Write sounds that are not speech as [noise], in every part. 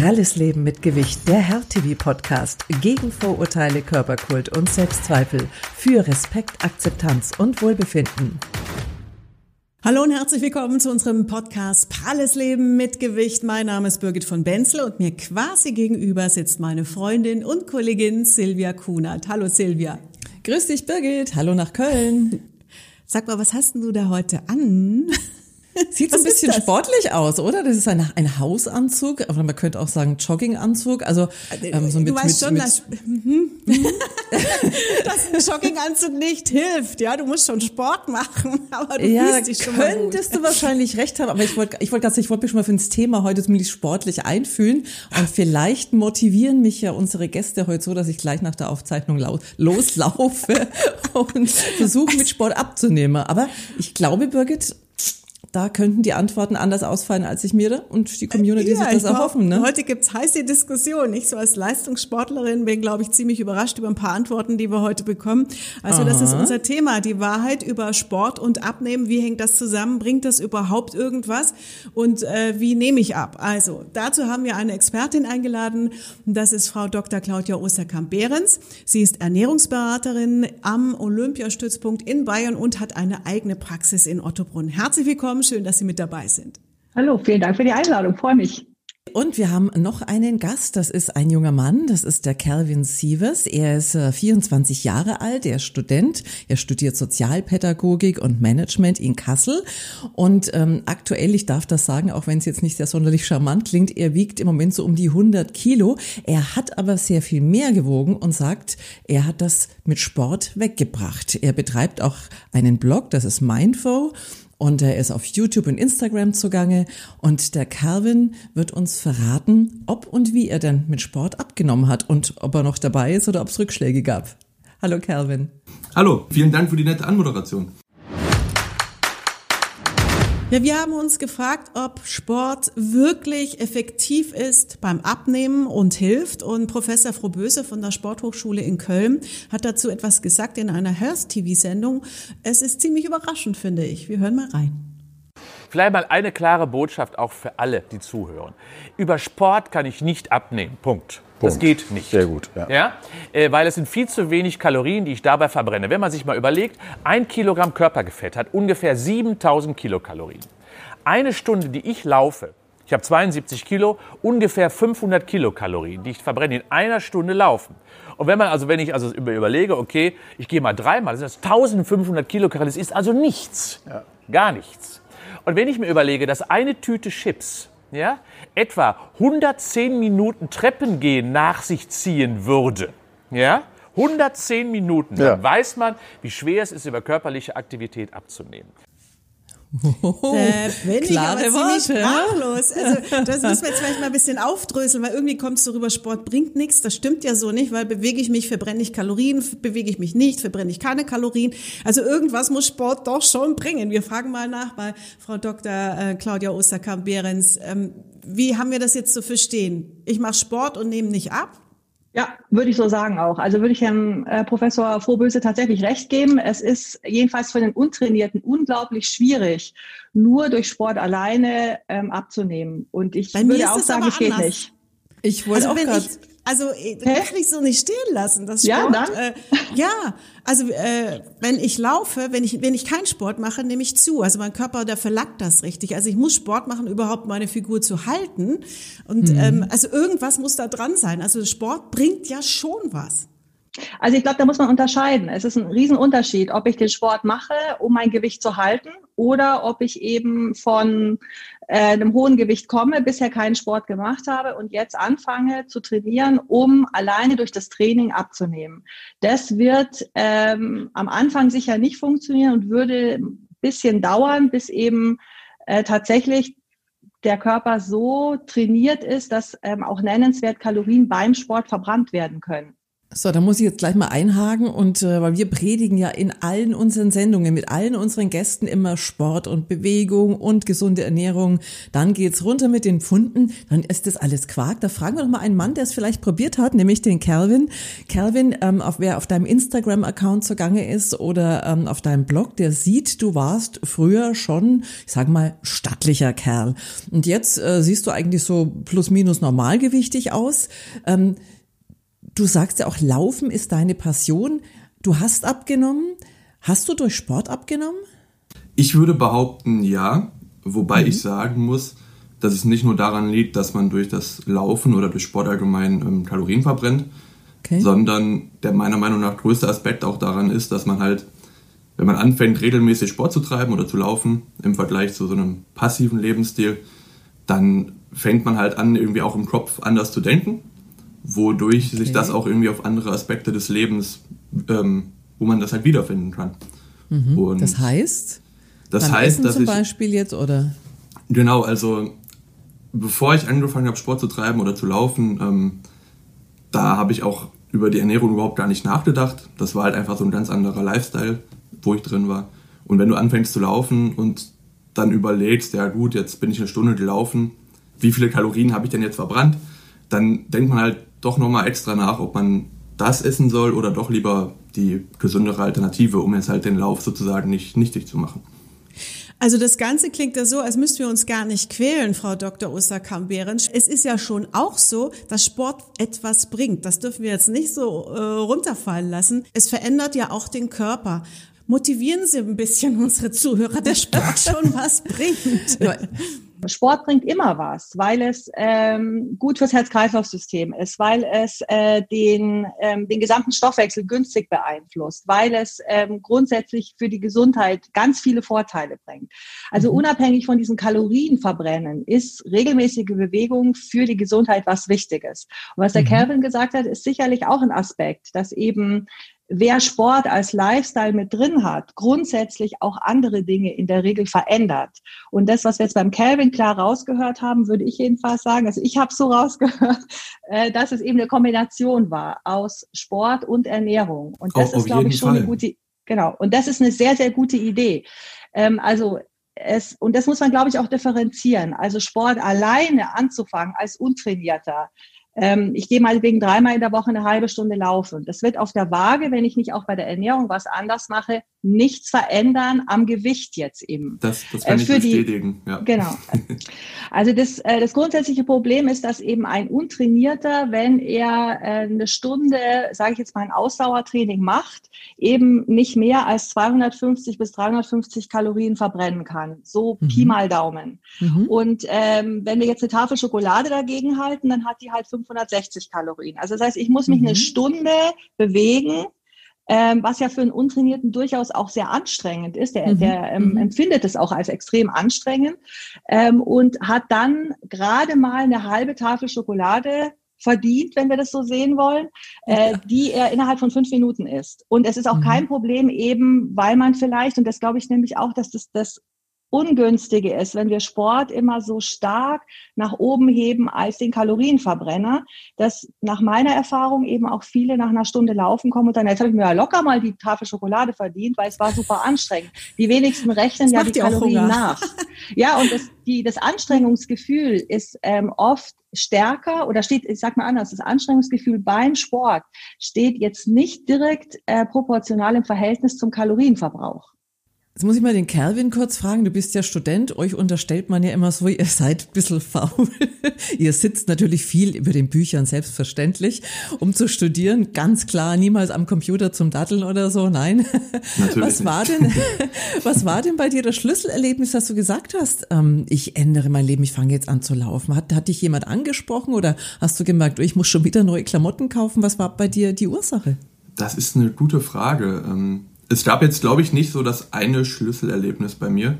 Pralles Leben mit Gewicht, der Herr-TV-Podcast gegen Vorurteile, Körperkult und Selbstzweifel für Respekt, Akzeptanz und Wohlbefinden. Hallo und herzlich willkommen zu unserem Podcast Pralles Leben mit Gewicht. Mein Name ist Birgit von Benzel und mir quasi gegenüber sitzt meine Freundin und Kollegin Silvia Kunert. Hallo Silvia. Grüß dich Birgit, hallo nach Köln. Sag mal, was hast denn du da heute an? Sieht so ein bisschen sportlich aus, oder? Das ist ein, ein Hausanzug, aber man könnte auch sagen Jogginganzug. Also ähm, so mit, du weißt mit, schon, mit dass, mhm, mhm. [laughs] dass ein Jogginganzug nicht hilft. Ja, du musst schon Sport machen, [laughs] aber du ja, dich schon könntest du wahrscheinlich recht haben. Aber ich wollte, ich wollte, ich wollte mich schon mal für das Thema heute zumindest sportlich einfühlen und vielleicht motivieren mich ja unsere Gäste heute so, dass ich gleich nach der Aufzeichnung loslaufe [laughs] und versuche mit Sport abzunehmen. Aber ich glaube, Birgit, da könnten die Antworten anders ausfallen, als ich mir und die Community ja, sich das erhoffen. Ne? Heute gibt's heiße Diskussionen. Ich so als Leistungssportlerin bin, glaube ich, ziemlich überrascht über ein paar Antworten, die wir heute bekommen. Also Aha. das ist unser Thema, die Wahrheit über Sport und Abnehmen. Wie hängt das zusammen? Bringt das überhaupt irgendwas? Und äh, wie nehme ich ab? Also dazu haben wir eine Expertin eingeladen. Das ist Frau Dr. Claudia Osterkamp-Behrens. Sie ist Ernährungsberaterin am Olympiastützpunkt in Bayern und hat eine eigene Praxis in Ottobrunn. Herzlich willkommen schön, dass Sie mit dabei sind. Hallo, vielen Dank für die Einladung, freue mich. Und wir haben noch einen Gast, das ist ein junger Mann, das ist der Calvin Sievers. Er ist 24 äh, Jahre alt, er ist Student, er studiert Sozialpädagogik und Management in Kassel. Und ähm, aktuell, ich darf das sagen, auch wenn es jetzt nicht sehr sonderlich charmant klingt, er wiegt im Moment so um die 100 Kilo. Er hat aber sehr viel mehr gewogen und sagt, er hat das mit Sport weggebracht. Er betreibt auch einen Blog, das ist Mindfo und er ist auf YouTube und Instagram zugange und der Calvin wird uns verraten, ob und wie er denn mit Sport abgenommen hat und ob er noch dabei ist oder ob es Rückschläge gab. Hallo Calvin. Hallo, vielen Dank für die nette Anmoderation. Ja, wir haben uns gefragt, ob Sport wirklich effektiv ist beim Abnehmen und hilft. Und Professor Frohböse von der Sporthochschule in Köln hat dazu etwas gesagt in einer Health-TV-Sendung. Es ist ziemlich überraschend, finde ich. Wir hören mal rein. Vielleicht mal eine klare Botschaft auch für alle, die zuhören. Über Sport kann ich nicht abnehmen. Punkt. Das geht nicht. Sehr gut. Ja. ja? Äh, weil es sind viel zu wenig Kalorien, die ich dabei verbrenne. Wenn man sich mal überlegt, ein Kilogramm Körpergefett hat ungefähr 7000 Kilokalorien. Eine Stunde, die ich laufe, ich habe 72 Kilo, ungefähr 500 Kilokalorien, die ich verbrenne in einer Stunde laufen. Und wenn man also, wenn ich also überlege, okay, ich gehe mal dreimal, das ist 1500 Kilokalorien, das ist also nichts. Ja. Gar nichts. Und wenn ich mir überlege, dass eine Tüte Chips ja, etwa 110 Minuten Treppengehen nach sich ziehen würde, ja, 110 Minuten, dann weiß man, wie schwer es ist, über körperliche Aktivität abzunehmen. Da bin ich aber ziemlich sprachlos. Also das [laughs] müssen wir jetzt vielleicht mal ein bisschen aufdröseln, weil irgendwie kommt es so rüber, Sport bringt nichts. Das stimmt ja so nicht, weil bewege ich mich, verbrenne ich Kalorien, bewege ich mich nicht, verbrenne ich keine Kalorien. Also irgendwas muss Sport doch schon bringen. Wir fragen mal nach bei Frau Dr. Äh, Claudia Osterkamp-Behrens. Ähm, wie haben wir das jetzt zu verstehen? Ich mache Sport und nehme nicht ab? Ja, würde ich so sagen auch. Also würde ich Herrn äh, Professor Vorböse tatsächlich recht geben. Es ist jedenfalls für den Untrainierten unglaublich schwierig, nur durch Sport alleine ähm, abzunehmen. Und ich Bei würde auch sagen, es geht nicht. Ich wollte also auch gerade also äh, das kann ich so nicht stehen lassen. Das Sport, ja, dann? Äh, ja, also äh, wenn ich laufe, wenn ich wenn ich keinen Sport mache, nehme ich zu. Also mein Körper, der verlangt das richtig. Also ich muss Sport machen, überhaupt meine Figur zu halten. Und mhm. ähm, also irgendwas muss da dran sein. Also Sport bringt ja schon was. Also ich glaube, da muss man unterscheiden. Es ist ein Riesenunterschied, ob ich den Sport mache, um mein Gewicht zu halten, oder ob ich eben von äh, einem hohen Gewicht komme, bisher keinen Sport gemacht habe und jetzt anfange zu trainieren, um alleine durch das Training abzunehmen. Das wird ähm, am Anfang sicher nicht funktionieren und würde ein bisschen dauern, bis eben äh, tatsächlich der Körper so trainiert ist, dass ähm, auch nennenswert Kalorien beim Sport verbrannt werden können. So, da muss ich jetzt gleich mal einhaken und äh, weil wir predigen ja in allen unseren Sendungen mit allen unseren Gästen immer Sport und Bewegung und gesunde Ernährung. Dann geht's runter mit den Pfunden, dann ist das alles Quark. Da fragen wir doch mal einen Mann, der es vielleicht probiert hat, nämlich den Calvin. Calvin, ähm, auf, wer auf deinem Instagram-Account zugange ist oder ähm, auf deinem Blog, der sieht, du warst früher schon, ich sag mal, stattlicher Kerl. Und jetzt äh, siehst du eigentlich so plus minus normalgewichtig aus. Ähm, Du sagst ja auch, Laufen ist deine Passion. Du hast abgenommen. Hast du durch Sport abgenommen? Ich würde behaupten, ja. Wobei mhm. ich sagen muss, dass es nicht nur daran liegt, dass man durch das Laufen oder durch Sport allgemein ähm, Kalorien verbrennt, okay. sondern der meiner Meinung nach größte Aspekt auch daran ist, dass man halt, wenn man anfängt, regelmäßig Sport zu treiben oder zu laufen, im Vergleich zu so einem passiven Lebensstil, dann fängt man halt an, irgendwie auch im Kopf anders zu denken wodurch okay. sich das auch irgendwie auf andere Aspekte des Lebens, ähm, wo man das halt wiederfinden kann. Mhm. Und das heißt? Das heißt, Essen dass zum ich, Beispiel jetzt oder? Genau, also bevor ich angefangen habe, Sport zu treiben oder zu laufen, ähm, da habe ich auch über die Ernährung überhaupt gar nicht nachgedacht. Das war halt einfach so ein ganz anderer Lifestyle, wo ich drin war. Und wenn du anfängst zu laufen und dann überlegst, ja gut, jetzt bin ich eine Stunde gelaufen, wie viele Kalorien habe ich denn jetzt verbrannt? Dann denkt man halt doch nochmal extra nach, ob man das essen soll oder doch lieber die gesündere Alternative, um jetzt halt den Lauf sozusagen nicht nichtig zu machen. Also das Ganze klingt ja so, als müssten wir uns gar nicht quälen, Frau Dr. Osterkamp-Behrens. Es ist ja schon auch so, dass Sport etwas bringt. Das dürfen wir jetzt nicht so äh, runterfallen lassen. Es verändert ja auch den Körper. Motivieren Sie ein bisschen [laughs] unsere Zuhörer, dass Sport schon was bringt. Sport bringt immer was, weil es ähm, gut fürs Herz-Kreislauf-System ist, weil es äh, den, ähm, den gesamten Stoffwechsel günstig beeinflusst, weil es ähm, grundsätzlich für die Gesundheit ganz viele Vorteile bringt. Also mhm. unabhängig von diesen Kalorienverbrennen ist regelmäßige Bewegung für die Gesundheit was Wichtiges. Und was der mhm. Calvin gesagt hat, ist sicherlich auch ein Aspekt, dass eben wer Sport als Lifestyle mit drin hat, grundsätzlich auch andere Dinge in der Regel verändert. Und das, was wir jetzt beim Calvin klar rausgehört haben, würde ich jedenfalls sagen, also ich habe so [laughs] rausgehört, äh, dass es eben eine Kombination war aus Sport und Ernährung. Und das oh, ist, glaube ich, schon Fall. eine gute, genau. Und das ist eine sehr, sehr gute Idee. Ähm, also es, und das muss man, glaube ich, auch differenzieren. Also Sport alleine anzufangen als Untrainierter, ich gehe mal wegen dreimal in der Woche eine halbe Stunde laufen. Das wird auf der Waage, wenn ich nicht auch bei der Ernährung was anders mache, nichts verändern am Gewicht jetzt eben. Das, das kann äh, ich bestätigen. Die, ja. Genau. Also das, äh, das grundsätzliche Problem ist, dass eben ein Untrainierter, wenn er äh, eine Stunde, sage ich jetzt mal, ein Ausdauertraining macht, eben nicht mehr als 250 bis 350 Kalorien verbrennen kann. So mhm. Pi mal Daumen. Mhm. Und ähm, wenn wir jetzt eine Tafel Schokolade dagegen halten, dann hat die halt 560 Kalorien. Also das heißt, ich muss mich mhm. eine Stunde bewegen, ähm, was ja für einen Untrainierten durchaus auch sehr anstrengend ist. Der, mhm. der ähm, mhm. empfindet es auch als extrem anstrengend ähm, und hat dann gerade mal eine halbe Tafel Schokolade verdient, wenn wir das so sehen wollen, äh, die er innerhalb von fünf Minuten isst. Und es ist auch mhm. kein Problem eben, weil man vielleicht, und das glaube ich nämlich auch, dass das, das Ungünstige ist, wenn wir Sport immer so stark nach oben heben als den Kalorienverbrenner, dass nach meiner Erfahrung eben auch viele nach einer Stunde laufen kommen und dann, jetzt habe ich mir ja locker mal die Tafel Schokolade verdient, weil es war super anstrengend. Die wenigsten rechnen das ja die Kalorien nach. Ja, und das, die, das Anstrengungsgefühl ist ähm, oft stärker oder steht, ich sag mal anders, das Anstrengungsgefühl beim Sport steht jetzt nicht direkt äh, proportional im Verhältnis zum Kalorienverbrauch. Jetzt muss ich mal den Calvin kurz fragen. Du bist ja Student. Euch unterstellt man ja immer so, ihr seid ein bisschen faul. [laughs] ihr sitzt natürlich viel über den Büchern, selbstverständlich, um zu studieren. Ganz klar, niemals am Computer zum Datteln oder so. Nein. [laughs] Natürlich was war denn, [laughs] was war denn bei dir das Schlüsselerlebnis, dass du gesagt hast, ähm, ich ändere mein Leben, ich fange jetzt an zu laufen? Hat, hat dich jemand angesprochen oder hast du gemerkt, oh, ich muss schon wieder neue Klamotten kaufen? Was war bei dir die Ursache? Das ist eine gute Frage. Ähm, es gab jetzt, glaube ich, nicht so das eine Schlüsselerlebnis bei mir.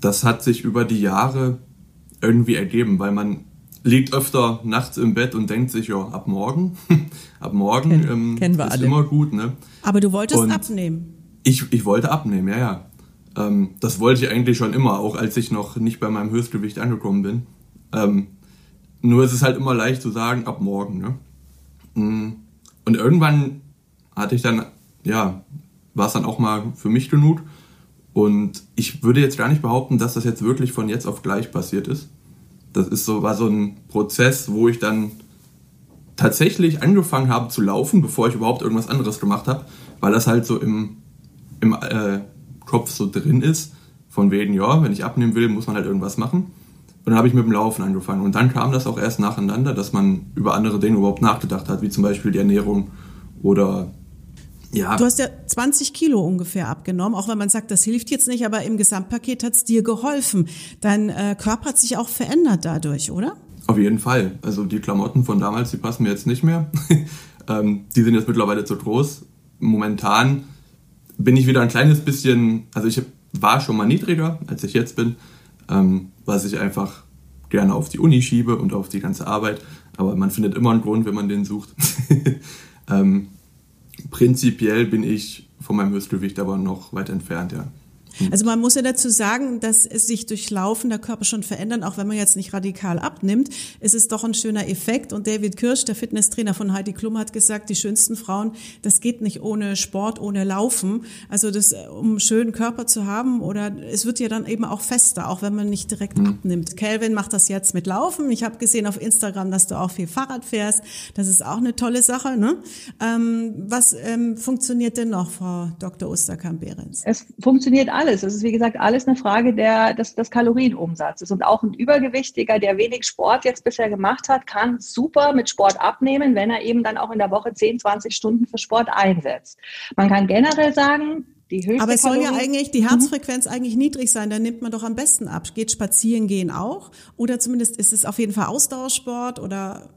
Das hat sich über die Jahre irgendwie ergeben, weil man liegt öfter nachts im Bett und denkt sich, ja, ab morgen, [laughs] ab morgen Ken, ähm, kennen wir ist alle. immer gut. Ne? Aber du wolltest und abnehmen. Ich, ich wollte abnehmen, ja, ja. Ähm, das wollte ich eigentlich schon immer, auch als ich noch nicht bei meinem Höchstgewicht angekommen bin. Ähm, nur ist es halt immer leicht zu sagen, ab morgen. Ne? Mm. Und Und irgendwann hatte ich dann, ja, war es dann auch mal für mich genug. Und ich würde jetzt gar nicht behaupten, dass das jetzt wirklich von jetzt auf gleich passiert ist. Das ist so, war so ein Prozess, wo ich dann tatsächlich angefangen habe zu laufen, bevor ich überhaupt irgendwas anderes gemacht habe, weil das halt so im, im äh, Kopf so drin ist, von wegen, ja, wenn ich abnehmen will, muss man halt irgendwas machen. Und dann habe ich mit dem Laufen angefangen. Und dann kam das auch erst nacheinander, dass man über andere Dinge überhaupt nachgedacht hat, wie zum Beispiel die Ernährung oder ja. Du hast ja 20 Kilo ungefähr abgenommen, auch wenn man sagt, das hilft jetzt nicht, aber im Gesamtpaket hat es dir geholfen. Dein äh, Körper hat sich auch verändert dadurch, oder? Auf jeden Fall. Also die Klamotten von damals, die passen mir jetzt nicht mehr. [laughs] ähm, die sind jetzt mittlerweile zu groß. Momentan bin ich wieder ein kleines bisschen, also ich war schon mal niedriger, als ich jetzt bin, ähm, was ich einfach gerne auf die Uni schiebe und auf die ganze Arbeit. Aber man findet immer einen Grund, wenn man den sucht. [laughs] ähm, prinzipiell bin ich von meinem Höchstgewicht aber noch weit entfernt, ja. Hm. Also man muss ja dazu sagen, dass es sich durch Laufen der Körper schon verändert, auch wenn man jetzt nicht radikal abnimmt. Es ist doch ein schöner Effekt. Und David Kirsch, der Fitnesstrainer von Heidi Klum, hat gesagt, die schönsten Frauen, das geht nicht ohne Sport, ohne Laufen. Also das, um einen schönen Körper zu haben oder es wird ja dann eben auch fester, auch wenn man nicht direkt mhm. abnimmt. Calvin macht das jetzt mit Laufen. Ich habe gesehen auf Instagram, dass du auch viel Fahrrad fährst. Das ist auch eine tolle Sache. Ne? Ähm, was ähm, funktioniert denn noch, Frau Dr. Osterkamp-Behrens? Es funktioniert alles alles. Es ist, wie gesagt, alles eine Frage der, des, des Kalorienumsatzes. Und auch ein Übergewichtiger, der wenig Sport jetzt bisher gemacht hat, kann super mit Sport abnehmen, wenn er eben dann auch in der Woche 10, 20 Stunden für Sport einsetzt. Man kann generell sagen, die höchste Aber es soll ja eigentlich die mhm. Herzfrequenz mhm. eigentlich niedrig sein, dann nimmt man doch am besten ab. Geht spazieren gehen auch? Oder zumindest ist es auf jeden Fall Ausdauersport oder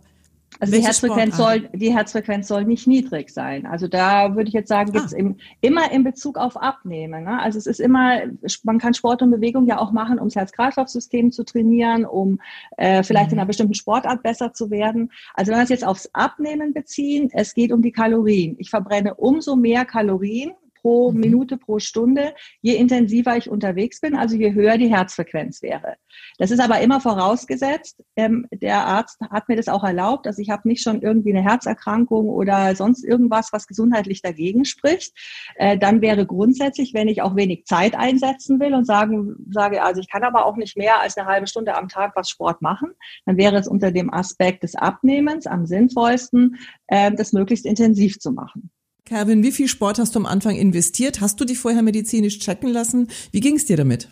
also die Herzfrequenz soll, die Herzfrequenz soll nicht niedrig sein. Also da würde ich jetzt sagen, gibt es ah. immer in Bezug auf Abnehmen. Ne? Also es ist immer, man kann Sport und Bewegung ja auch machen, um das Herz-Kreislauf-System zu trainieren, um äh, vielleicht mhm. in einer bestimmten Sportart besser zu werden. Also wenn wir es jetzt aufs Abnehmen beziehen, es geht um die Kalorien. Ich verbrenne umso mehr Kalorien, pro mhm. Minute, pro Stunde, je intensiver ich unterwegs bin, also je höher die Herzfrequenz wäre. Das ist aber immer vorausgesetzt, ähm, der Arzt hat mir das auch erlaubt, dass ich habe nicht schon irgendwie eine Herzerkrankung oder sonst irgendwas, was gesundheitlich dagegen spricht. Äh, dann wäre grundsätzlich, wenn ich auch wenig Zeit einsetzen will und sagen, sage, also ich kann aber auch nicht mehr als eine halbe Stunde am Tag was Sport machen, dann wäre es unter dem Aspekt des Abnehmens am sinnvollsten, äh, das möglichst intensiv zu machen. Kevin, wie viel Sport hast du am Anfang investiert? Hast du dich vorher medizinisch checken lassen? Wie ging es dir damit?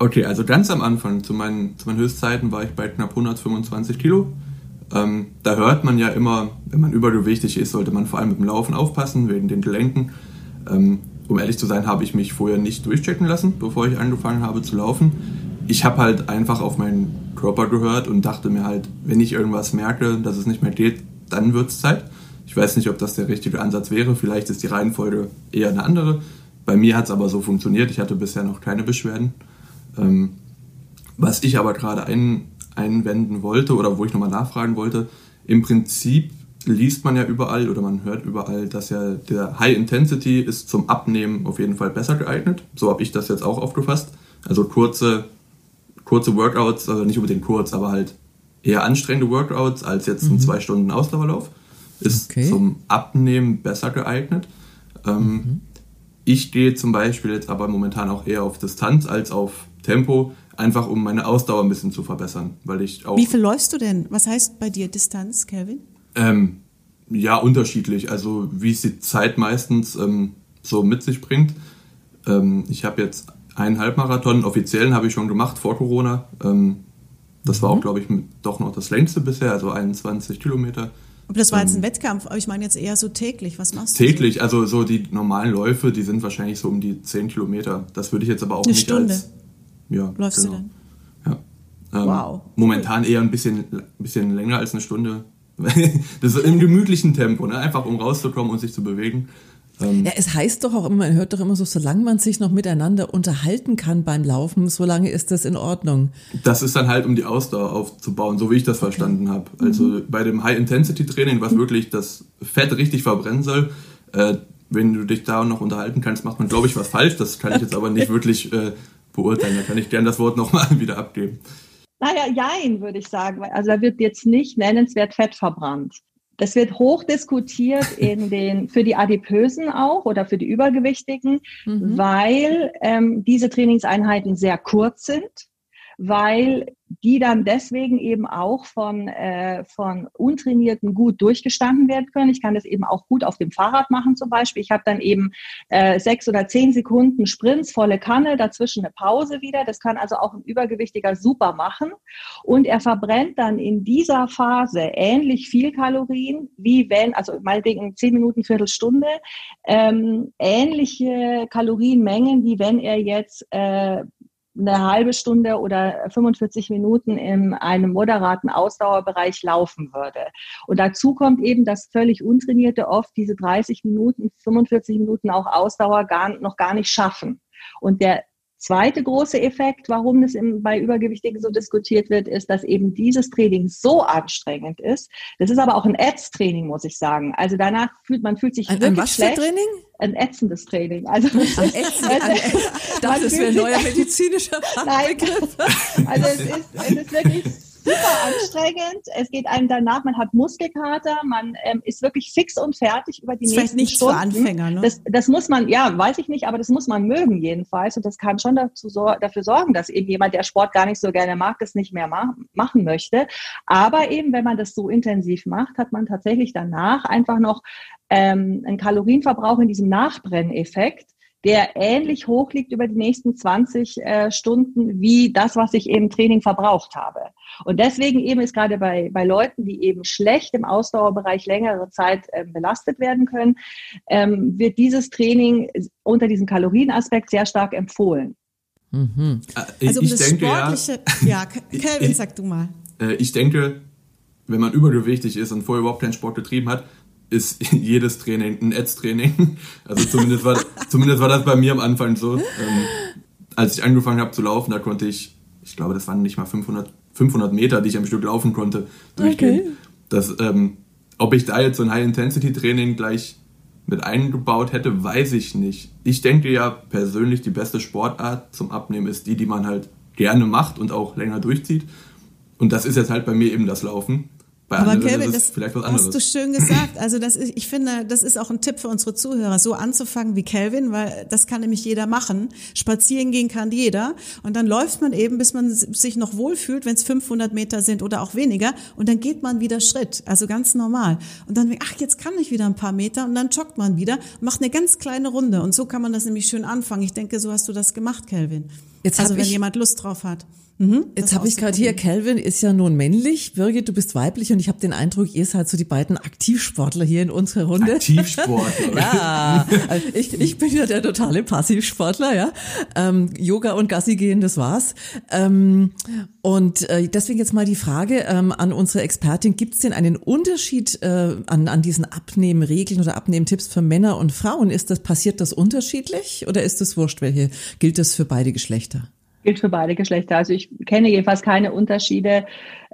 Okay, also ganz am Anfang, zu meinen, zu meinen Höchstzeiten war ich bei knapp 125 Kilo. Ähm, da hört man ja immer, wenn man übergewichtig ist, sollte man vor allem mit dem Laufen aufpassen, wegen den Gelenken. Ähm, um ehrlich zu sein, habe ich mich vorher nicht durchchecken lassen, bevor ich angefangen habe zu laufen. Ich habe halt einfach auf meinen Körper gehört und dachte mir halt, wenn ich irgendwas merke, dass es nicht mehr geht, dann wird es Zeit. Ich weiß nicht, ob das der richtige Ansatz wäre. Vielleicht ist die Reihenfolge eher eine andere. Bei mir hat es aber so funktioniert. Ich hatte bisher noch keine Beschwerden. Ähm, was ich aber gerade ein, einwenden wollte oder wo ich nochmal nachfragen wollte, im Prinzip liest man ja überall oder man hört überall, dass ja der High Intensity ist zum Abnehmen auf jeden Fall besser geeignet. So habe ich das jetzt auch aufgefasst. Also kurze, kurze Workouts, also nicht unbedingt kurz, aber halt eher anstrengende Workouts als jetzt ein mhm. zwei Stunden Ausdauerlauf ist okay. zum Abnehmen besser geeignet. Ähm, mhm. Ich gehe zum Beispiel jetzt aber momentan auch eher auf Distanz als auf Tempo, einfach um meine Ausdauer ein bisschen zu verbessern, weil ich auch. Wie viel läufst du denn? Was heißt bei dir Distanz, Kevin? Ähm, ja, unterschiedlich. Also wie es die Zeit meistens ähm, so mit sich bringt. Ähm, ich habe jetzt einen Halbmarathon, offiziellen habe ich schon gemacht vor Corona. Ähm, das war auch, mhm. glaube ich, doch noch das längste bisher, also 21 Kilometer. Aber das war jetzt ein ähm, Wettkampf, aber ich meine jetzt eher so täglich. Was machst du? Täglich, so? also so die normalen Läufe, die sind wahrscheinlich so um die 10 Kilometer. Das würde ich jetzt aber auch Eine nicht Stunde. als. Ja, Läufst genau. du denn? Ja. Ähm, wow. Momentan eher ein bisschen, bisschen länger als eine Stunde. [laughs] das ist im gemütlichen Tempo, ne? einfach um rauszukommen und sich zu bewegen. Ähm, ja, es heißt doch auch immer, man hört doch immer so, solange man sich noch miteinander unterhalten kann beim Laufen, solange ist das in Ordnung. Das ist dann halt, um die Ausdauer aufzubauen, so wie ich das verstanden habe. Also mhm. bei dem High-Intensity-Training, was mhm. wirklich das Fett richtig verbrennen soll, äh, wenn du dich da noch unterhalten kannst, macht man, glaube ich, was falsch. Das kann ich jetzt aber nicht [laughs] wirklich äh, beurteilen. Da kann ich gern das Wort nochmal [laughs] wieder abgeben. Naja, jein, würde ich sagen. Also da wird jetzt nicht nennenswert Fett verbrannt. Das wird hoch diskutiert in [laughs] den, für die Adipösen auch oder für die Übergewichtigen, mhm. weil ähm, diese Trainingseinheiten sehr kurz sind weil die dann deswegen eben auch von, äh, von Untrainierten gut durchgestanden werden können. Ich kann das eben auch gut auf dem Fahrrad machen zum Beispiel. Ich habe dann eben äh, sechs oder zehn Sekunden Sprints, volle Kanne, dazwischen eine Pause wieder. Das kann also auch ein Übergewichtiger super machen. Und er verbrennt dann in dieser Phase ähnlich viel Kalorien, wie wenn, also meinetwegen zehn Minuten, Viertelstunde, ähm, ähnliche Kalorienmengen, wie wenn er jetzt äh, eine halbe Stunde oder 45 Minuten in einem moderaten Ausdauerbereich laufen würde. Und dazu kommt eben, dass völlig Untrainierte oft diese 30 Minuten, 45 Minuten auch Ausdauer gar, noch gar nicht schaffen. Und der zweite große Effekt, warum das im, bei Übergewichtigen so diskutiert wird, ist, dass eben dieses Training so anstrengend ist. Das ist aber auch ein Ätz-Training, muss ich sagen. Also danach fühlt man fühlt sich ein, wirklich ein was schlecht. Für Training? Ein ätzendes Training. Also ein ätzend, ein, das ist ein [laughs] neuer medizinischer [laughs] Begriff. Also es ist, es ist wirklich super anstrengend. Es geht einem danach, man hat Muskelkater, man ähm, ist wirklich fix und fertig über die das nächsten nicht Stunden. Für Anfänger, ne? das, das muss man, ja, weiß ich nicht, aber das muss man mögen jedenfalls. Und das kann schon dazu, dafür sorgen, dass eben jemand, der Sport gar nicht so gerne mag, das nicht mehr ma machen möchte. Aber eben, wenn man das so intensiv macht, hat man tatsächlich danach einfach noch ähm, einen Kalorienverbrauch in diesem Nachbrenneffekt der ähnlich hoch liegt über die nächsten 20 äh, Stunden wie das, was ich im Training verbraucht habe. Und deswegen eben ist gerade bei, bei Leuten, die eben schlecht im Ausdauerbereich längere Zeit äh, belastet werden können, ähm, wird dieses Training unter diesem Kalorienaspekt sehr stark empfohlen. Mhm. Ich, also um ich das denke, sportliche, ja, ja [laughs] Kelvin, sag du mal. Äh, ich denke, wenn man übergewichtig ist und vorher überhaupt keinen Sport getrieben hat, ist [laughs] jedes Training ein Ads-Training. Also zumindest war, zumindest war das bei mir am Anfang so. Ähm, als ich angefangen habe zu laufen, da konnte ich, ich glaube, das waren nicht mal 500, 500 Meter, die ich am Stück laufen konnte, durchgehen. Okay. Das, ähm, ob ich da jetzt so ein High-Intensity-Training gleich mit eingebaut hätte, weiß ich nicht. Ich denke ja persönlich, die beste Sportart zum Abnehmen ist die, die man halt gerne macht und auch länger durchzieht. Und das ist jetzt halt bei mir eben das Laufen. Bei Aber Kelvin, das hast du schön gesagt. Also das ist, ich finde, das ist auch ein Tipp für unsere Zuhörer, so anzufangen wie Kelvin, weil das kann nämlich jeder machen. Spazieren gehen kann jeder und dann läuft man eben, bis man sich noch wohlfühlt, wenn es 500 Meter sind oder auch weniger und dann geht man wieder Schritt, also ganz normal. Und dann, ach, jetzt kann ich wieder ein paar Meter und dann joggt man wieder, macht eine ganz kleine Runde und so kann man das nämlich schön anfangen. Ich denke, so hast du das gemacht, Kelvin. Jetzt also wenn jemand Lust drauf hat. Mhm, Jetzt habe ich gerade hier, Calvin ist ja nun männlich, Birgit, du bist weiblich und ich habe den Eindruck, ihr seid so die beiden Aktivsportler hier in unserer Runde. Aktivsportler. [laughs] ja, also ich, ich bin ja der totale Passivsportler, ja. Ähm, Yoga und Gassi gehen, das war's. Ähm, und äh, deswegen jetzt mal die Frage ähm, an unsere Expertin, gibt es denn einen Unterschied äh, an, an diesen Abnehmregeln oder Abnehmtipps für Männer und Frauen? Ist das, passiert das unterschiedlich oder ist das wurscht, welche, gilt das für beide Geschlechter? Gilt für beide Geschlechter. Also ich kenne jedenfalls keine Unterschiede,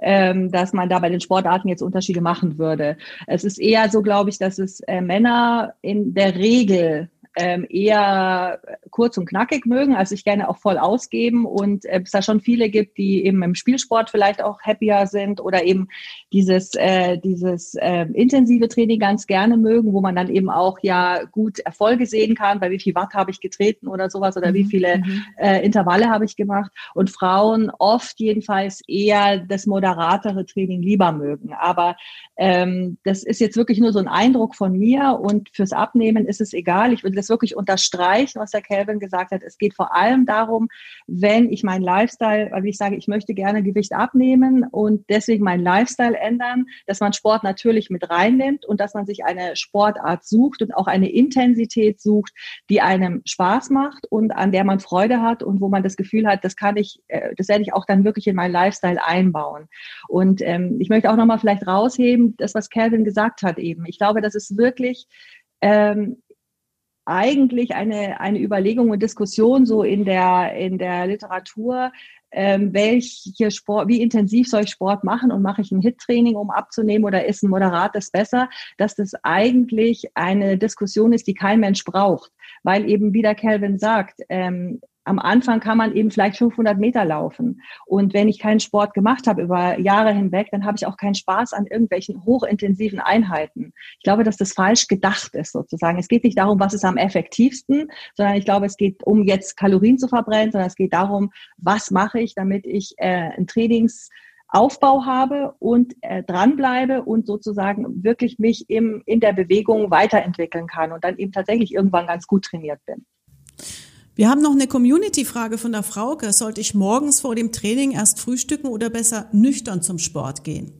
ähm, dass man da bei den Sportarten jetzt Unterschiede machen würde. Es ist eher so, glaube ich, dass es äh, Männer in der Regel ähm, eher kurz und knackig mögen, also sich gerne auch voll ausgeben und äh, es da schon viele gibt, die eben im Spielsport vielleicht auch happier sind oder eben dieses, äh, dieses äh, intensive Training ganz gerne mögen, wo man dann eben auch ja gut Erfolge sehen kann, bei wie viel Watt habe ich getreten oder sowas oder mhm. wie viele mhm. äh, Intervalle habe ich gemacht und Frauen oft jedenfalls eher das moderatere Training lieber mögen. Aber ähm, das ist jetzt wirklich nur so ein Eindruck von mir und fürs Abnehmen ist es egal. Ich würde das wirklich unterstreichen, was der Kelvin gesagt hat. Es geht vor allem darum, wenn ich meinen Lifestyle, weil ich sage, ich möchte gerne Gewicht abnehmen und deswegen meinen Lifestyle ändern, dass man Sport natürlich mit reinnimmt und dass man sich eine Sportart sucht und auch eine Intensität sucht, die einem Spaß macht und an der man Freude hat und wo man das Gefühl hat, das kann ich, äh, das werde ich auch dann wirklich in meinen Lifestyle einbauen. Und ähm, ich möchte auch nochmal vielleicht rausheben, das, was Calvin gesagt hat eben. Ich glaube, das ist wirklich ähm, eigentlich eine, eine Überlegung und Diskussion so in der, in der Literatur, ähm, welche Sport, wie intensiv soll ich Sport machen und mache ich ein Hit-Training, um abzunehmen oder ist ein moderates besser, dass das eigentlich eine Diskussion ist, die kein Mensch braucht. Weil eben, wie der Calvin sagt, ähm, am Anfang kann man eben vielleicht 500 Meter laufen. Und wenn ich keinen Sport gemacht habe über Jahre hinweg, dann habe ich auch keinen Spaß an irgendwelchen hochintensiven Einheiten. Ich glaube, dass das falsch gedacht ist sozusagen. Es geht nicht darum, was ist am effektivsten, sondern ich glaube, es geht um jetzt Kalorien zu verbrennen, sondern es geht darum, was mache ich, damit ich äh, ein Trainingsaufbau habe und äh, dranbleibe und sozusagen wirklich mich im, in der Bewegung weiterentwickeln kann und dann eben tatsächlich irgendwann ganz gut trainiert bin. Wir haben noch eine Community-Frage von der Frauke. Sollte ich morgens vor dem Training erst frühstücken oder besser nüchtern zum Sport gehen?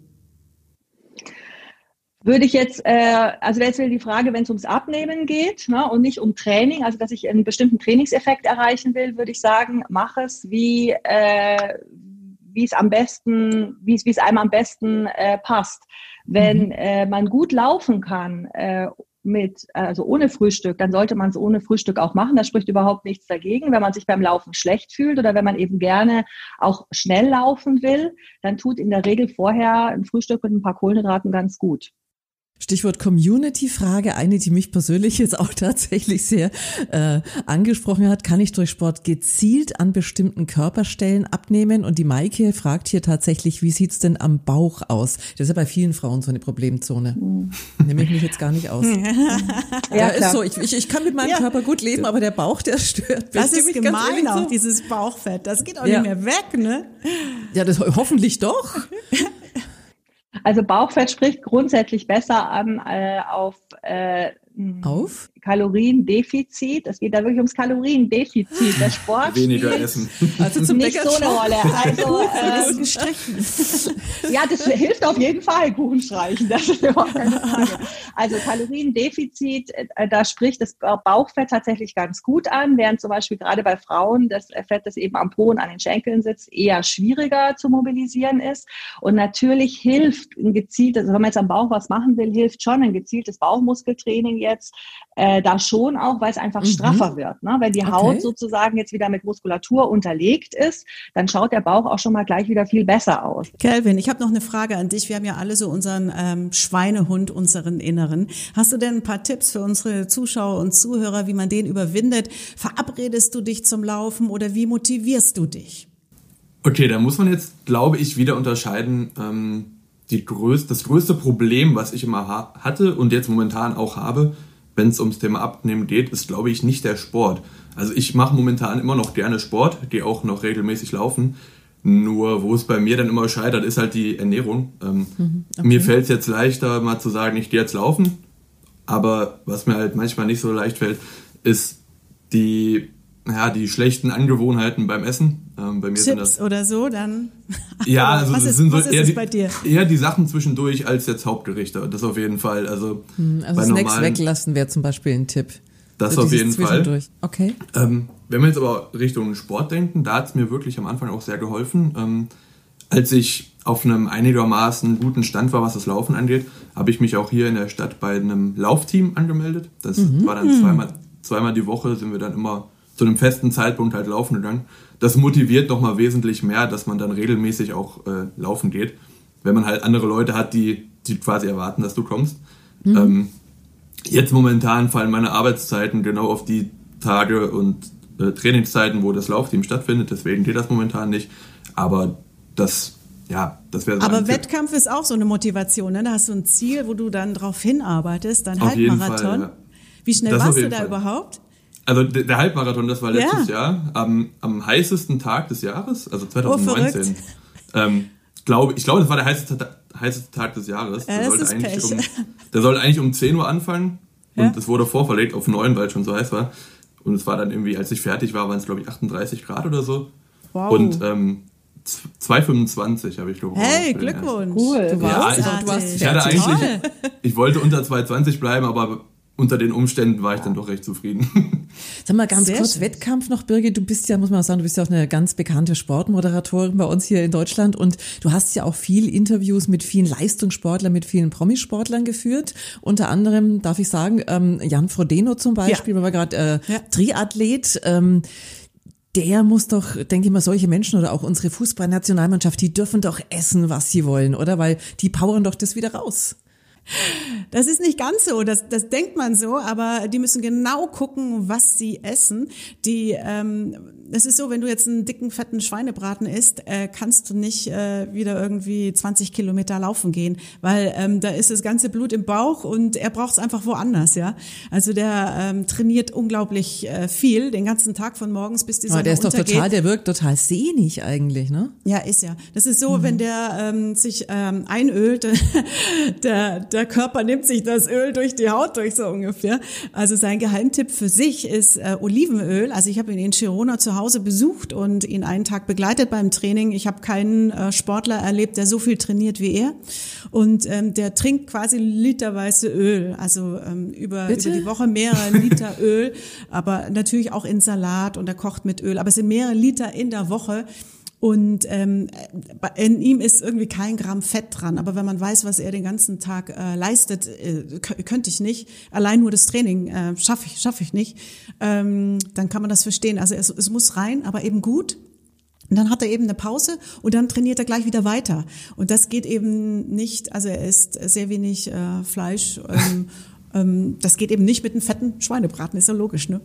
Würde ich jetzt, äh, also wäre jetzt wieder die Frage, wenn es ums Abnehmen geht ne, und nicht um Training, also dass ich einen bestimmten Trainingseffekt erreichen will, würde ich sagen, mach es wie, äh, wie es am besten, wie es, wie es einem am besten äh, passt. Wenn mhm. äh, man gut laufen kann äh, mit, also ohne Frühstück, dann sollte man es ohne Frühstück auch machen. Da spricht überhaupt nichts dagegen. Wenn man sich beim Laufen schlecht fühlt oder wenn man eben gerne auch schnell laufen will, dann tut in der Regel vorher ein Frühstück mit ein paar Kohlenhydraten ganz gut. Stichwort Community-Frage, eine, die mich persönlich jetzt auch [laughs] tatsächlich sehr äh, angesprochen hat. Kann ich durch Sport gezielt an bestimmten Körperstellen abnehmen? Und die Maike fragt hier tatsächlich, wie sieht's denn am Bauch aus? Das ist ja bei vielen Frauen so eine Problemzone. Mhm. Nehme ich mich jetzt gar nicht aus. [laughs] ja, ja ist so. Ich, ich, ich kann mit meinem ja. Körper gut leben, aber der Bauch, der stört. Das ist gemein auch, so. dieses Bauchfett. Das geht auch ja. nicht mehr weg, ne? Ja, das hoffentlich doch. [laughs] Also Bauchfett spricht grundsätzlich besser an äh, auf äh, auf Kaloriendefizit. Es geht da wirklich ums Kaloriendefizit. Der Sport Weniger essen. Also zum nicht so eine Rolle. Also, ähm, ja, das hilft auf jeden Fall, Kuchen streichen. Das ist überhaupt keine Frage. Also Kaloriendefizit, äh, da spricht das Bauchfett tatsächlich ganz gut an, während zum Beispiel gerade bei Frauen das Fett, das eben am Po und an den Schenkeln sitzt, eher schwieriger zu mobilisieren ist. Und natürlich hilft ein gezieltes, also wenn man jetzt am Bauch was machen will, hilft schon ein gezieltes Bauchmuskeltraining jetzt. Äh, da schon auch, weil es einfach mhm. straffer wird. Ne? Wenn die okay. Haut sozusagen jetzt wieder mit Muskulatur unterlegt ist, dann schaut der Bauch auch schon mal gleich wieder viel besser aus. Kelvin, ich habe noch eine Frage an dich. Wir haben ja alle so unseren ähm, Schweinehund, unseren Inneren. Hast du denn ein paar Tipps für unsere Zuschauer und Zuhörer, wie man den überwindet? Verabredest du dich zum Laufen oder wie motivierst du dich? Okay, da muss man jetzt, glaube ich, wieder unterscheiden. Ähm, die größte, das größte Problem, was ich immer ha hatte und jetzt momentan auch habe, wenn es ums Thema Abnehmen geht, ist, glaube ich, nicht der Sport. Also ich mache momentan immer noch gerne Sport, gehe auch noch regelmäßig laufen. Nur wo es bei mir dann immer scheitert, ist halt die Ernährung. Ähm, mhm, okay. Mir fällt es jetzt leichter, mal zu sagen, ich gehe jetzt laufen. Aber was mir halt manchmal nicht so leicht fällt, ist die ja, die schlechten Angewohnheiten beim Essen. Ähm, bei mir Chips sind das, oder so, dann. [laughs] Ja, also was ist, sind so eher, die, eher die Sachen zwischendurch als jetzt Hauptgerichte. Das auf jeden Fall. Also, hm, also bei Snacks normalen, weglassen wäre zum Beispiel ein Tipp. Das so auf jeden Fall. Okay. Ähm, wenn wir jetzt aber Richtung Sport denken, da hat es mir wirklich am Anfang auch sehr geholfen. Ähm, als ich auf einem einigermaßen guten Stand war, was das Laufen angeht, habe ich mich auch hier in der Stadt bei einem Laufteam angemeldet. Das mhm. war dann zweimal, zweimal die Woche, sind wir dann immer zu einem festen Zeitpunkt halt laufen gegangen. Das motiviert doch mal wesentlich mehr, dass man dann regelmäßig auch äh, laufen geht, wenn man halt andere Leute hat, die, die quasi erwarten, dass du kommst. Mhm. Ähm, jetzt momentan fallen meine Arbeitszeiten genau auf die Tage und äh, Trainingszeiten, wo das Laufteam stattfindet, deswegen geht das momentan nicht. Aber das, ja, das wäre so Aber Wettkampf Tipp. ist auch so eine Motivation, ne? Da hast du ein Ziel, wo du dann drauf hinarbeitest, dein Halbmarathon. Fall, ja. Wie schnell das warst du da Fall. überhaupt? Also der Halbmarathon, das war letztes ja. Jahr, am, am heißesten Tag des Jahres, also 2019. Oh, ähm, glaube, ich glaube, das war der heißeste, heißeste Tag des Jahres. Ja, der, sollte eigentlich um, der sollte eigentlich um 10 Uhr anfangen und es wurde vorverlegt auf 9, weil es schon so heiß war. Und es war dann irgendwie, als ich fertig war, waren es glaube ich 38 Grad oder so. Wow. Und ähm, 2,25 habe ich gebraucht. Hey, Glückwunsch. Cool. Du warst, ja, ich, du warst ich hatte eigentlich, ich wollte unter 2,20 bleiben, aber unter den Umständen war ich dann doch recht zufrieden. [laughs] Sag mal ganz Sehr kurz, schön. Wettkampf noch, Birgit, du bist ja, muss man auch sagen, du bist ja auch eine ganz bekannte Sportmoderatorin bei uns hier in Deutschland und du hast ja auch viel Interviews mit vielen Leistungssportlern, mit vielen Promisportlern geführt. Unter anderem, darf ich sagen, ähm, Jan Frodeno zum Beispiel, ja. war gerade äh, ja. Triathlet. Ähm, der muss doch, denke ich mal, solche Menschen oder auch unsere Fußballnationalmannschaft, die dürfen doch essen, was sie wollen, oder? Weil die powern doch das wieder raus. Das ist nicht ganz so, das, das denkt man so, aber die müssen genau gucken, was sie essen. Die, ähm, es ist so, wenn du jetzt einen dicken, fetten Schweinebraten isst, äh, kannst du nicht äh, wieder irgendwie 20 Kilometer laufen gehen, weil ähm, da ist das ganze Blut im Bauch und er braucht es einfach woanders, ja. Also der ähm, trainiert unglaublich äh, viel, den ganzen Tag von morgens bis die Sonne Aber der ist untergeht. doch total, der wirkt total sehnig eigentlich, ne? Ja, ist ja. Das ist so, mhm. wenn der ähm, sich ähm, einölt, [laughs] der, der Körper nimmt sich das Öl durch die Haut durch, so ungefähr. Also sein Geheimtipp für sich ist äh, Olivenöl. Also ich habe ihn in Girona zu Hause besucht und ihn einen Tag begleitet beim Training. Ich habe keinen äh, Sportler erlebt, der so viel trainiert wie er. Und ähm, der trinkt quasi literweise Öl, also ähm, über, über die Woche mehrere Liter Öl, aber natürlich auch in Salat und er kocht mit Öl. Aber es sind mehrere Liter in der Woche. Und ähm, in ihm ist irgendwie kein Gramm Fett dran. Aber wenn man weiß, was er den ganzen Tag äh, leistet, äh, könnte ich nicht. Allein nur das Training äh, schaffe ich, schaff ich nicht. Ähm, dann kann man das verstehen. Also es, es muss rein, aber eben gut. Und dann hat er eben eine Pause und dann trainiert er gleich wieder weiter. Und das geht eben nicht, also er isst sehr wenig äh, Fleisch. Ähm, [laughs] ähm, das geht eben nicht mit einem fetten Schweinebraten, ist ja logisch, ne?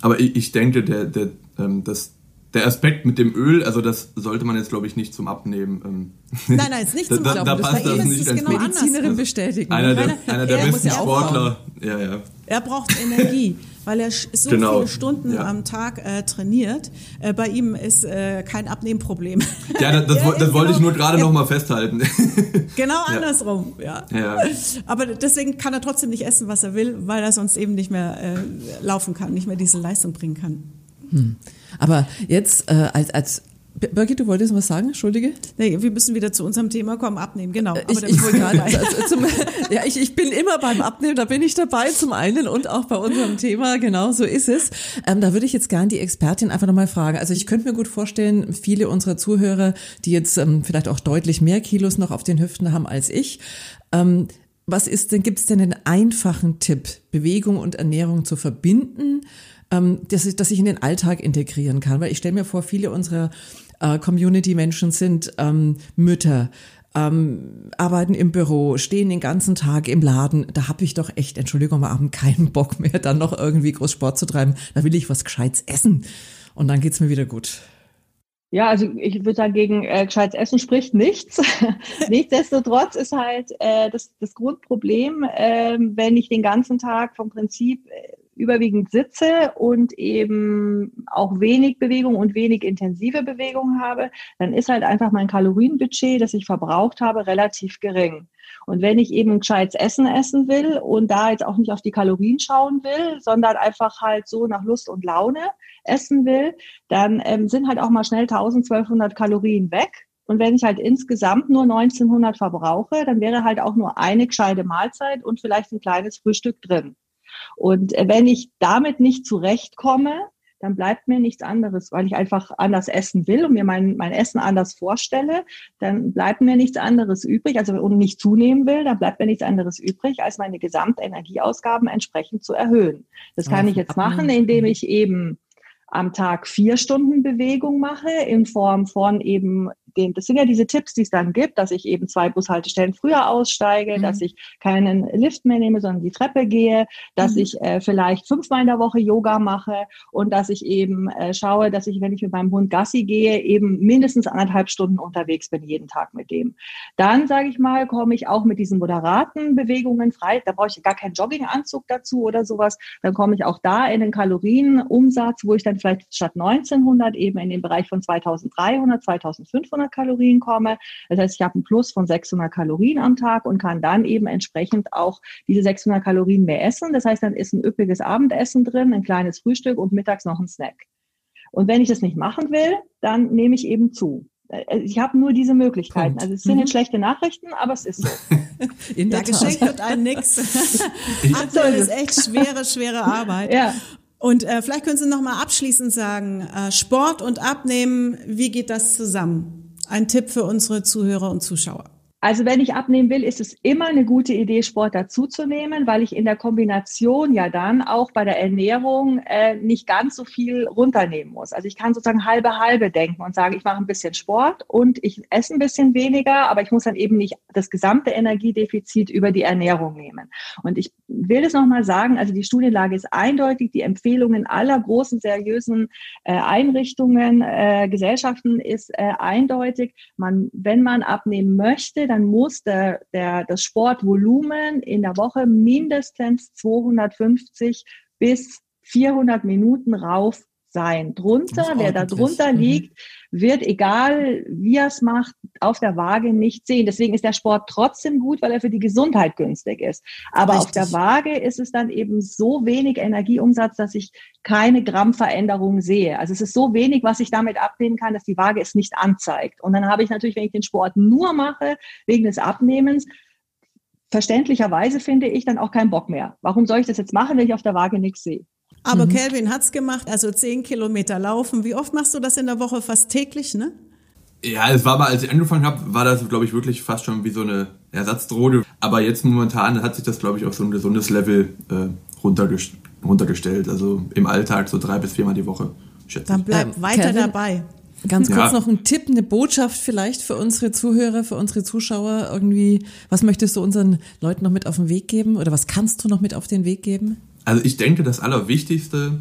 Aber ich, ich denke, der, der, ähm, das der Aspekt mit dem Öl, also das sollte man jetzt, glaube ich, nicht zum Abnehmen. Ähm, nein, nein, ist nicht [laughs] zum Abnehmen. Da, da passt das nicht genau Medizinerin bestätigen. Einer der, einer der besten Sportler. Ja, ja. Er braucht Energie, weil er so genau. viele Stunden ja. am Tag äh, trainiert. Äh, bei ihm ist äh, kein Abnehmproblem. [laughs] Ja, das, das, das genau, wollte ich nur gerade noch mal festhalten. [laughs] Genau andersrum, ja. ja. Aber deswegen kann er trotzdem nicht essen, was er will, weil er sonst eben nicht mehr äh, laufen kann, nicht mehr diese Leistung bringen kann. Hm. Aber jetzt äh, als, als Birgit, du wolltest was sagen, Entschuldige? Nee, wir müssen wieder zu unserem Thema kommen, abnehmen, genau. Aber ich, ich gerade, [laughs] zum, ja, ich, ich bin immer beim Abnehmen, da bin ich dabei zum einen und auch bei unserem Thema, genau so ist es. Ähm, da würde ich jetzt gerne die Expertin einfach nochmal fragen. Also ich könnte mir gut vorstellen, viele unserer Zuhörer, die jetzt ähm, vielleicht auch deutlich mehr Kilos noch auf den Hüften haben als ich, ähm, was ist denn, gibt es denn einen einfachen Tipp, Bewegung und Ernährung zu verbinden? ähm, dass, ich, dass ich in den Alltag integrieren kann. Weil ich stelle mir vor, viele unserer äh, Community-Menschen sind ähm, Mütter, ähm, arbeiten im Büro, stehen den ganzen Tag im Laden. Da habe ich doch echt, Entschuldigung, am Abend keinen Bock mehr, dann noch irgendwie groß Sport zu treiben. Da will ich was Gescheites essen. Und dann geht's mir wieder gut. Ja, also ich würde sagen, gegen äh, gescheites Essen spricht nichts. [laughs] Nichtsdestotrotz ist halt äh, das, das Grundproblem, äh, wenn ich den ganzen Tag vom Prinzip äh, überwiegend sitze und eben auch wenig Bewegung und wenig intensive Bewegung habe, dann ist halt einfach mein Kalorienbudget, das ich verbraucht habe, relativ gering. Und wenn ich eben ein gescheites Essen essen will und da jetzt auch nicht auf die Kalorien schauen will, sondern einfach halt so nach Lust und Laune essen will, dann ähm, sind halt auch mal schnell 1200 Kalorien weg. Und wenn ich halt insgesamt nur 1900 verbrauche, dann wäre halt auch nur eine gescheite Mahlzeit und vielleicht ein kleines Frühstück drin. Und äh, wenn ich damit nicht zurechtkomme, dann bleibt mir nichts anderes, weil ich einfach anders essen will und mir mein, mein Essen anders vorstelle, dann bleibt mir nichts anderes übrig, also und nicht zunehmen will, dann bleibt mir nichts anderes übrig, als meine Gesamtenergieausgaben entsprechend zu erhöhen. Das kann ich jetzt machen, indem ich eben am Tag vier Stunden Bewegung mache in Form von eben den, das sind ja diese Tipps, die es dann gibt, dass ich eben zwei Bushaltestellen früher aussteige, mhm. dass ich keinen Lift mehr nehme, sondern die Treppe gehe, dass mhm. ich äh, vielleicht fünfmal in der Woche Yoga mache und dass ich eben äh, schaue, dass ich, wenn ich mit meinem Hund Gassi gehe, eben mindestens anderthalb Stunden unterwegs bin, jeden Tag mit dem. Dann, sage ich mal, komme ich auch mit diesen moderaten Bewegungen frei. Da brauche ich gar keinen Jogginganzug dazu oder sowas. Dann komme ich auch da in den Kalorienumsatz, wo ich dann vielleicht statt 1900 eben in den Bereich von 2300, 2500 600 Kalorien komme. Das heißt, ich habe einen Plus von 600 Kalorien am Tag und kann dann eben entsprechend auch diese 600 Kalorien mehr essen. Das heißt, dann ist ein üppiges Abendessen drin, ein kleines Frühstück und mittags noch ein Snack. Und wenn ich das nicht machen will, dann nehme ich eben zu. Äh, ich habe nur diese Möglichkeiten. Punkt. Also es sind mhm. jetzt schlechte Nachrichten, aber es ist so. [laughs] In der ja, geschenkt wird einem nichts. [laughs] Aktuell ist echt schwere, schwere Arbeit. Ja. Und äh, vielleicht können Sie noch mal abschließend sagen, äh, Sport und Abnehmen, wie geht das zusammen? Ein Tipp für unsere Zuhörer und Zuschauer. Also wenn ich abnehmen will, ist es immer eine gute Idee, Sport dazuzunehmen, weil ich in der Kombination ja dann auch bei der Ernährung äh, nicht ganz so viel runternehmen muss. Also ich kann sozusagen halbe halbe denken und sagen, ich mache ein bisschen Sport und ich esse ein bisschen weniger, aber ich muss dann eben nicht das gesamte Energiedefizit über die Ernährung nehmen. Und ich will es nochmal sagen, also die Studienlage ist eindeutig, die Empfehlungen aller großen, seriösen äh, Einrichtungen, äh, Gesellschaften ist äh, eindeutig. Man, wenn man abnehmen möchte, dann muss der, der, das Sportvolumen in der Woche mindestens 250 bis 400 Minuten rauf sein. Drunter, wer da drunter mhm. liegt, wird, egal wie er es macht, auf der Waage nicht sehen. Deswegen ist der Sport trotzdem gut, weil er für die Gesundheit günstig ist. Aber Richtig. auf der Waage ist es dann eben so wenig Energieumsatz, dass ich keine Grammveränderung sehe. Also es ist so wenig, was ich damit abnehmen kann, dass die Waage es nicht anzeigt. Und dann habe ich natürlich, wenn ich den Sport nur mache, wegen des Abnehmens, verständlicherweise finde ich dann auch keinen Bock mehr. Warum soll ich das jetzt machen, wenn ich auf der Waage nichts sehe? Aber mhm. Kelvin hat's gemacht, also zehn Kilometer laufen. Wie oft machst du das in der Woche? Fast täglich, ne? Ja, es war mal, als ich angefangen habe, war das, glaube ich, wirklich fast schon wie so eine Ersatzdroge. Aber jetzt momentan hat sich das, glaube ich, auf so ein gesundes Level äh, runtergest runtergestellt. Also im Alltag so drei bis viermal die Woche. Schätze Dann bleib ähm, weiter Kevin, dabei. Ganz kurz ja. noch ein Tipp, eine Botschaft vielleicht für unsere Zuhörer, für unsere Zuschauer. Irgendwie, was möchtest du unseren Leuten noch mit auf den Weg geben oder was kannst du noch mit auf den Weg geben? Also ich denke, das Allerwichtigste,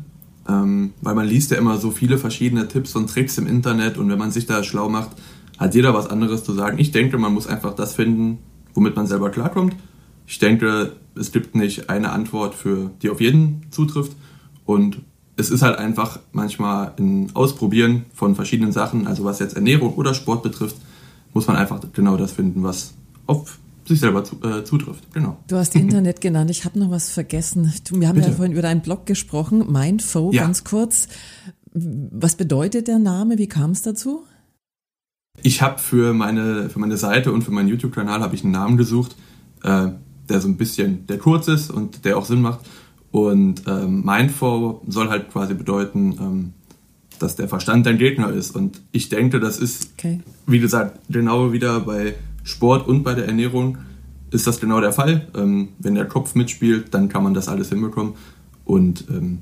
ähm, weil man liest ja immer so viele verschiedene Tipps und Tricks im Internet und wenn man sich da schlau macht, hat jeder was anderes zu sagen. Ich denke, man muss einfach das finden, womit man selber klarkommt. Ich denke, es gibt nicht eine Antwort, für die auf jeden zutrifft und es ist halt einfach manchmal ein Ausprobieren von verschiedenen Sachen, also was jetzt Ernährung oder Sport betrifft, muss man einfach genau das finden, was auf sich selber zu, äh, zutrifft. Genau. Du hast Internet genannt. Ich habe noch was vergessen. Wir haben Bitte. ja vorhin über deinen Blog gesprochen. Mindfo, ja. ganz kurz. Was bedeutet der Name? Wie kam es dazu? Ich habe für meine, für meine Seite und für meinen YouTube-Kanal habe ich einen Namen gesucht, äh, der so ein bisschen, der kurz ist und der auch Sinn macht. Und ähm, Mindfo soll halt quasi bedeuten, ähm, dass der Verstand dein Gegner ist. Und ich denke, das ist, okay. wie gesagt, genau wieder bei Sport und bei der Ernährung ist das genau der Fall. Ähm, wenn der Kopf mitspielt, dann kann man das alles hinbekommen. Und ähm,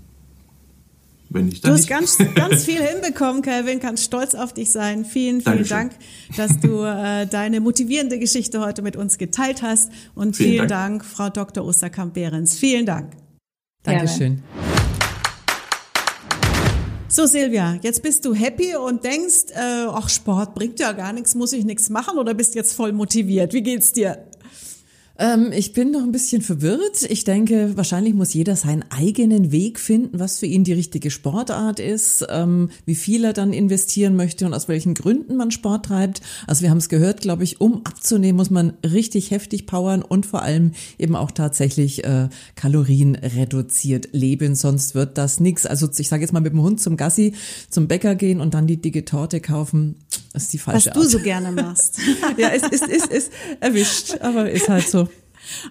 wenn nicht, dann Du hast ganz, [laughs] ganz viel hinbekommen, Calvin, kannst stolz auf dich sein. Vielen, vielen Dankeschön. Dank, dass du äh, deine motivierende Geschichte heute mit uns geteilt hast. Und vielen, vielen Dank. Dank. Frau Dr. Osterkamp-Behrens. Vielen Dank. Dankeschön. So Silvia, jetzt bist du happy und denkst, äh, ach Sport bringt ja gar nichts, muss ich nichts machen oder bist jetzt voll motiviert? Wie geht's dir? Ähm, ich bin noch ein bisschen verwirrt. Ich denke, wahrscheinlich muss jeder seinen eigenen Weg finden, was für ihn die richtige Sportart ist, ähm, wie viel er dann investieren möchte und aus welchen Gründen man Sport treibt. Also wir haben es gehört, glaube ich, um abzunehmen, muss man richtig heftig powern und vor allem eben auch tatsächlich äh, Kalorien reduziert leben, sonst wird das nichts. Also ich sage jetzt mal mit dem Hund zum Gassi, zum Bäcker gehen und dann die dicke Torte kaufen, ist die falsche Was Art. du so gerne machst. [laughs] ja, es ist, ist, ist erwischt, aber ist halt so.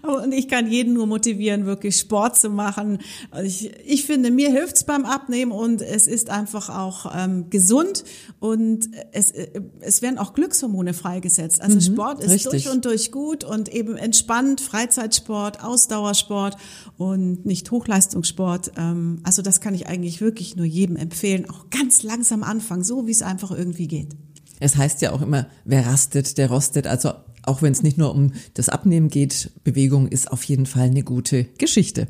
Und ich kann jeden nur motivieren, wirklich Sport zu machen. Ich, ich finde, mir hilft's beim Abnehmen und es ist einfach auch ähm, gesund und es, es werden auch Glückshormone freigesetzt. Also mhm, Sport ist richtig. durch und durch gut und eben entspannt, Freizeitsport, Ausdauersport und nicht Hochleistungssport. Ähm, also das kann ich eigentlich wirklich nur jedem empfehlen. Auch ganz langsam anfangen, so wie es einfach irgendwie geht. Es heißt ja auch immer, wer rastet, der rostet. Also auch wenn es nicht nur um das Abnehmen geht, Bewegung ist auf jeden Fall eine gute Geschichte.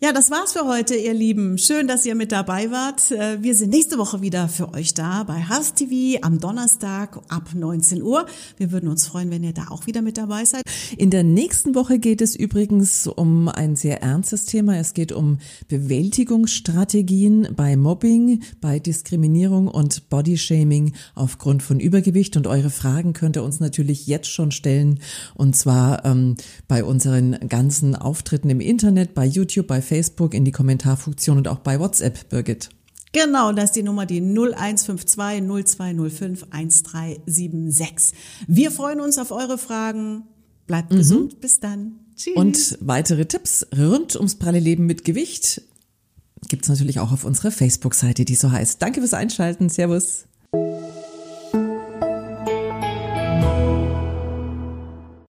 Ja, das war's für heute, ihr Lieben. Schön, dass ihr mit dabei wart. Äh, wir sind nächste Woche wieder für euch da bei Haas TV am Donnerstag ab 19 Uhr. Wir würden uns freuen, wenn ihr da auch wieder mit dabei seid. In der nächsten Woche geht es übrigens um ein sehr ernstes Thema. Es geht um Bewältigungsstrategien bei Mobbing, bei Diskriminierung und Bodyshaming aufgrund von Übergewicht. Und eure Fragen könnt ihr uns natürlich jetzt schon stellen. Und zwar ähm, bei unseren ganzen Auftritten im Internet, bei YouTube, bei Facebook, in die Kommentarfunktion und auch bei WhatsApp, Birgit. Genau, das ist die Nummer, die 0152 0205 1376. Wir freuen uns auf eure Fragen. Bleibt mhm. gesund. Bis dann. Tschüss. Und weitere Tipps rund ums pralle Leben mit Gewicht gibt's natürlich auch auf unserer Facebook-Seite, die so heißt. Danke fürs Einschalten. Servus.